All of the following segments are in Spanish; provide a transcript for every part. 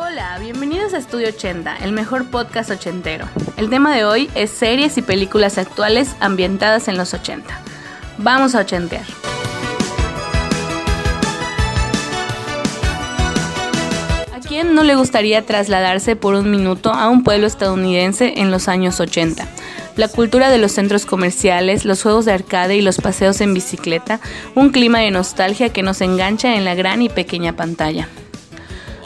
Hola, bienvenidos a Estudio 80, el mejor podcast ochentero. El tema de hoy es series y películas actuales ambientadas en los 80. Vamos a ochentear. ¿A quién no le gustaría trasladarse por un minuto a un pueblo estadounidense en los años 80? la cultura de los centros comerciales, los juegos de arcade y los paseos en bicicleta, un clima de nostalgia que nos engancha en la gran y pequeña pantalla.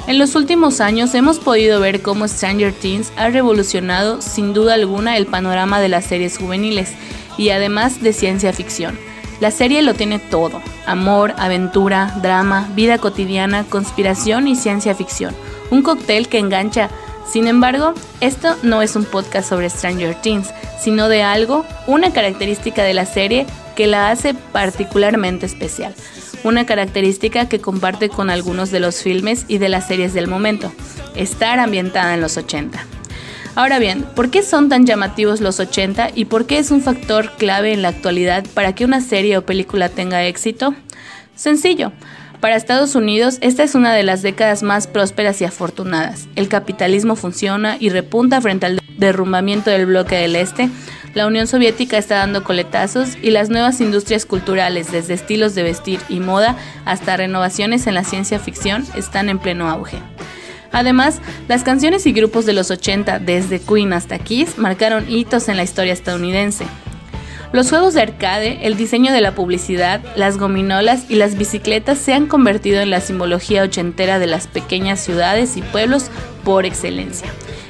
En los últimos años hemos podido ver cómo Stranger Things ha revolucionado sin duda alguna el panorama de las series juveniles y además de ciencia ficción. La serie lo tiene todo, amor, aventura, drama, vida cotidiana, conspiración y ciencia ficción. Un cóctel que engancha. Sin embargo, esto no es un podcast sobre Stranger Things, sino de algo, una característica de la serie que la hace particularmente especial una característica que comparte con algunos de los filmes y de las series del momento, estar ambientada en los 80. Ahora bien, ¿por qué son tan llamativos los 80 y por qué es un factor clave en la actualidad para que una serie o película tenga éxito? Sencillo. Para Estados Unidos, esta es una de las décadas más prósperas y afortunadas. El capitalismo funciona y repunta frente al derrumbamiento del bloque del Este, la Unión Soviética está dando coletazos y las nuevas industrias culturales, desde estilos de vestir y moda hasta renovaciones en la ciencia ficción, están en pleno auge. Además, las canciones y grupos de los 80, desde Queen hasta Kiss, marcaron hitos en la historia estadounidense. Los juegos de arcade, el diseño de la publicidad, las gominolas y las bicicletas se han convertido en la simbología ochentera de las pequeñas ciudades y pueblos por excelencia.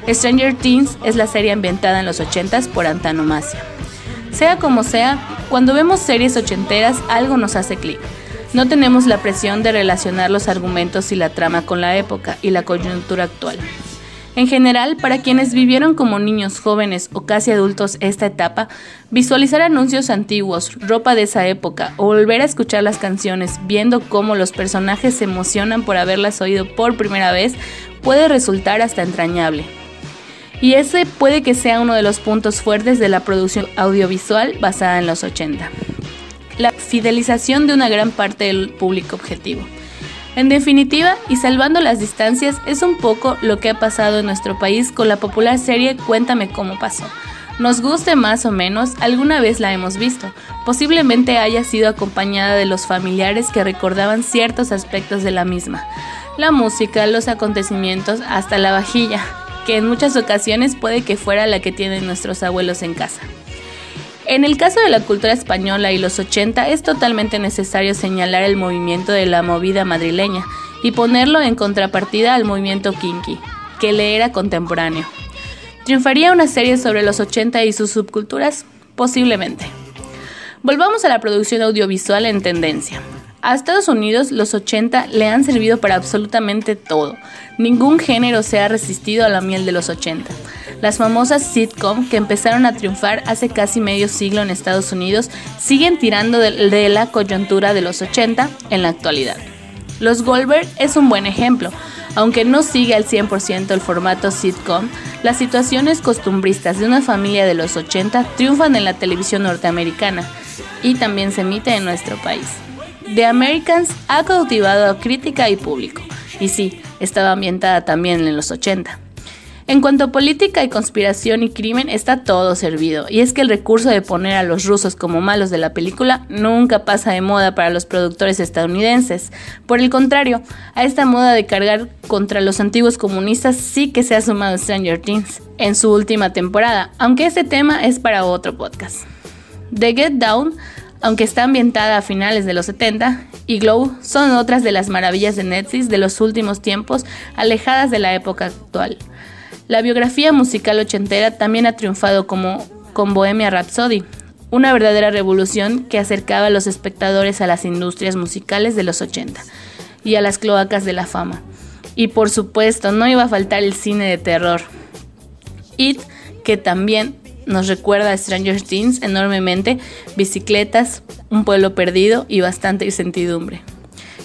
Stranger Things es la serie ambientada en los 80s por antonomasia. Sea como sea, cuando vemos series ochenteras algo nos hace clic. No tenemos la presión de relacionar los argumentos y la trama con la época y la coyuntura actual. En general, para quienes vivieron como niños, jóvenes o casi adultos esta etapa, visualizar anuncios antiguos, ropa de esa época o volver a escuchar las canciones viendo cómo los personajes se emocionan por haberlas oído por primera vez puede resultar hasta entrañable. Y ese puede que sea uno de los puntos fuertes de la producción audiovisual basada en los 80. La fidelización de una gran parte del público objetivo. En definitiva, y salvando las distancias, es un poco lo que ha pasado en nuestro país con la popular serie Cuéntame cómo pasó. Nos guste más o menos, alguna vez la hemos visto. Posiblemente haya sido acompañada de los familiares que recordaban ciertos aspectos de la misma. La música, los acontecimientos, hasta la vajilla, que en muchas ocasiones puede que fuera la que tienen nuestros abuelos en casa. En el caso de la cultura española y los 80 es totalmente necesario señalar el movimiento de la movida madrileña y ponerlo en contrapartida al movimiento kinky, que le era contemporáneo. ¿Triunfaría una serie sobre los 80 y sus subculturas? Posiblemente. Volvamos a la producción audiovisual en tendencia. A Estados Unidos los 80 le han servido para absolutamente todo. Ningún género se ha resistido a la miel de los 80. Las famosas sitcom que empezaron a triunfar hace casi medio siglo en Estados Unidos siguen tirando de, la coyuntura de los 80 en la actualidad. Los Goldberg es un buen ejemplo. Aunque no sigue al 100% el formato sitcom, las situaciones costumbristas de una familia de los 80 triunfan en la televisión norteamericana y también se emite en nuestro país. The Americans ha cautivado crítica y público, y sí, estaba ambientada también en los 80. En cuanto a política y conspiración y crimen, está todo servido, y es que el recurso de poner a los rusos como malos de la película nunca pasa de moda para los productores estadounidenses. Por el contrario, a esta moda de cargar contra los antiguos comunistas sí que se ha sumado Stranger Things en su última temporada, aunque este tema es para otro podcast. The Get Down aunque está ambientada a finales de los 70, y Glow son otras de las maravillas de Netflix de los últimos tiempos, alejadas de la época actual. La biografía musical ochentera también ha triunfado como con Bohemia Rhapsody, una verdadera revolución que acercaba a los espectadores a las industrias musicales de los 80 y a las cloacas de la fama. Y por supuesto, no iba a faltar el cine de terror. It, que también nos recuerda a Stranger Things enormemente, bicicletas, un pueblo perdido y bastante incertidumbre.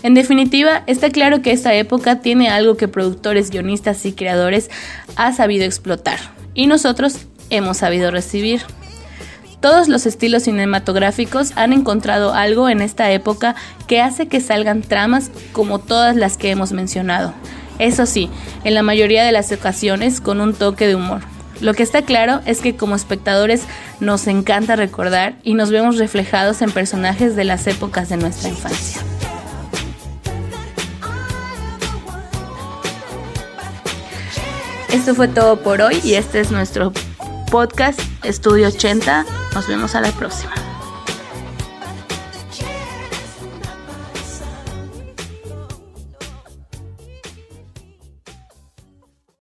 En definitiva, está claro que esta época tiene algo que productores, guionistas y creadores ha sabido explotar y nosotros hemos sabido recibir. Todos los estilos cinematográficos han encontrado algo en esta época que hace que salgan tramas como todas las que hemos mencionado. Eso sí, en la mayoría de las ocasiones con un toque de humor. Lo que está claro es que como espectadores nos encanta recordar y nos vemos reflejados en personajes de las épocas de nuestra infancia. Esto fue todo por hoy y este es nuestro podcast Estudio 80. Nos vemos a la próxima.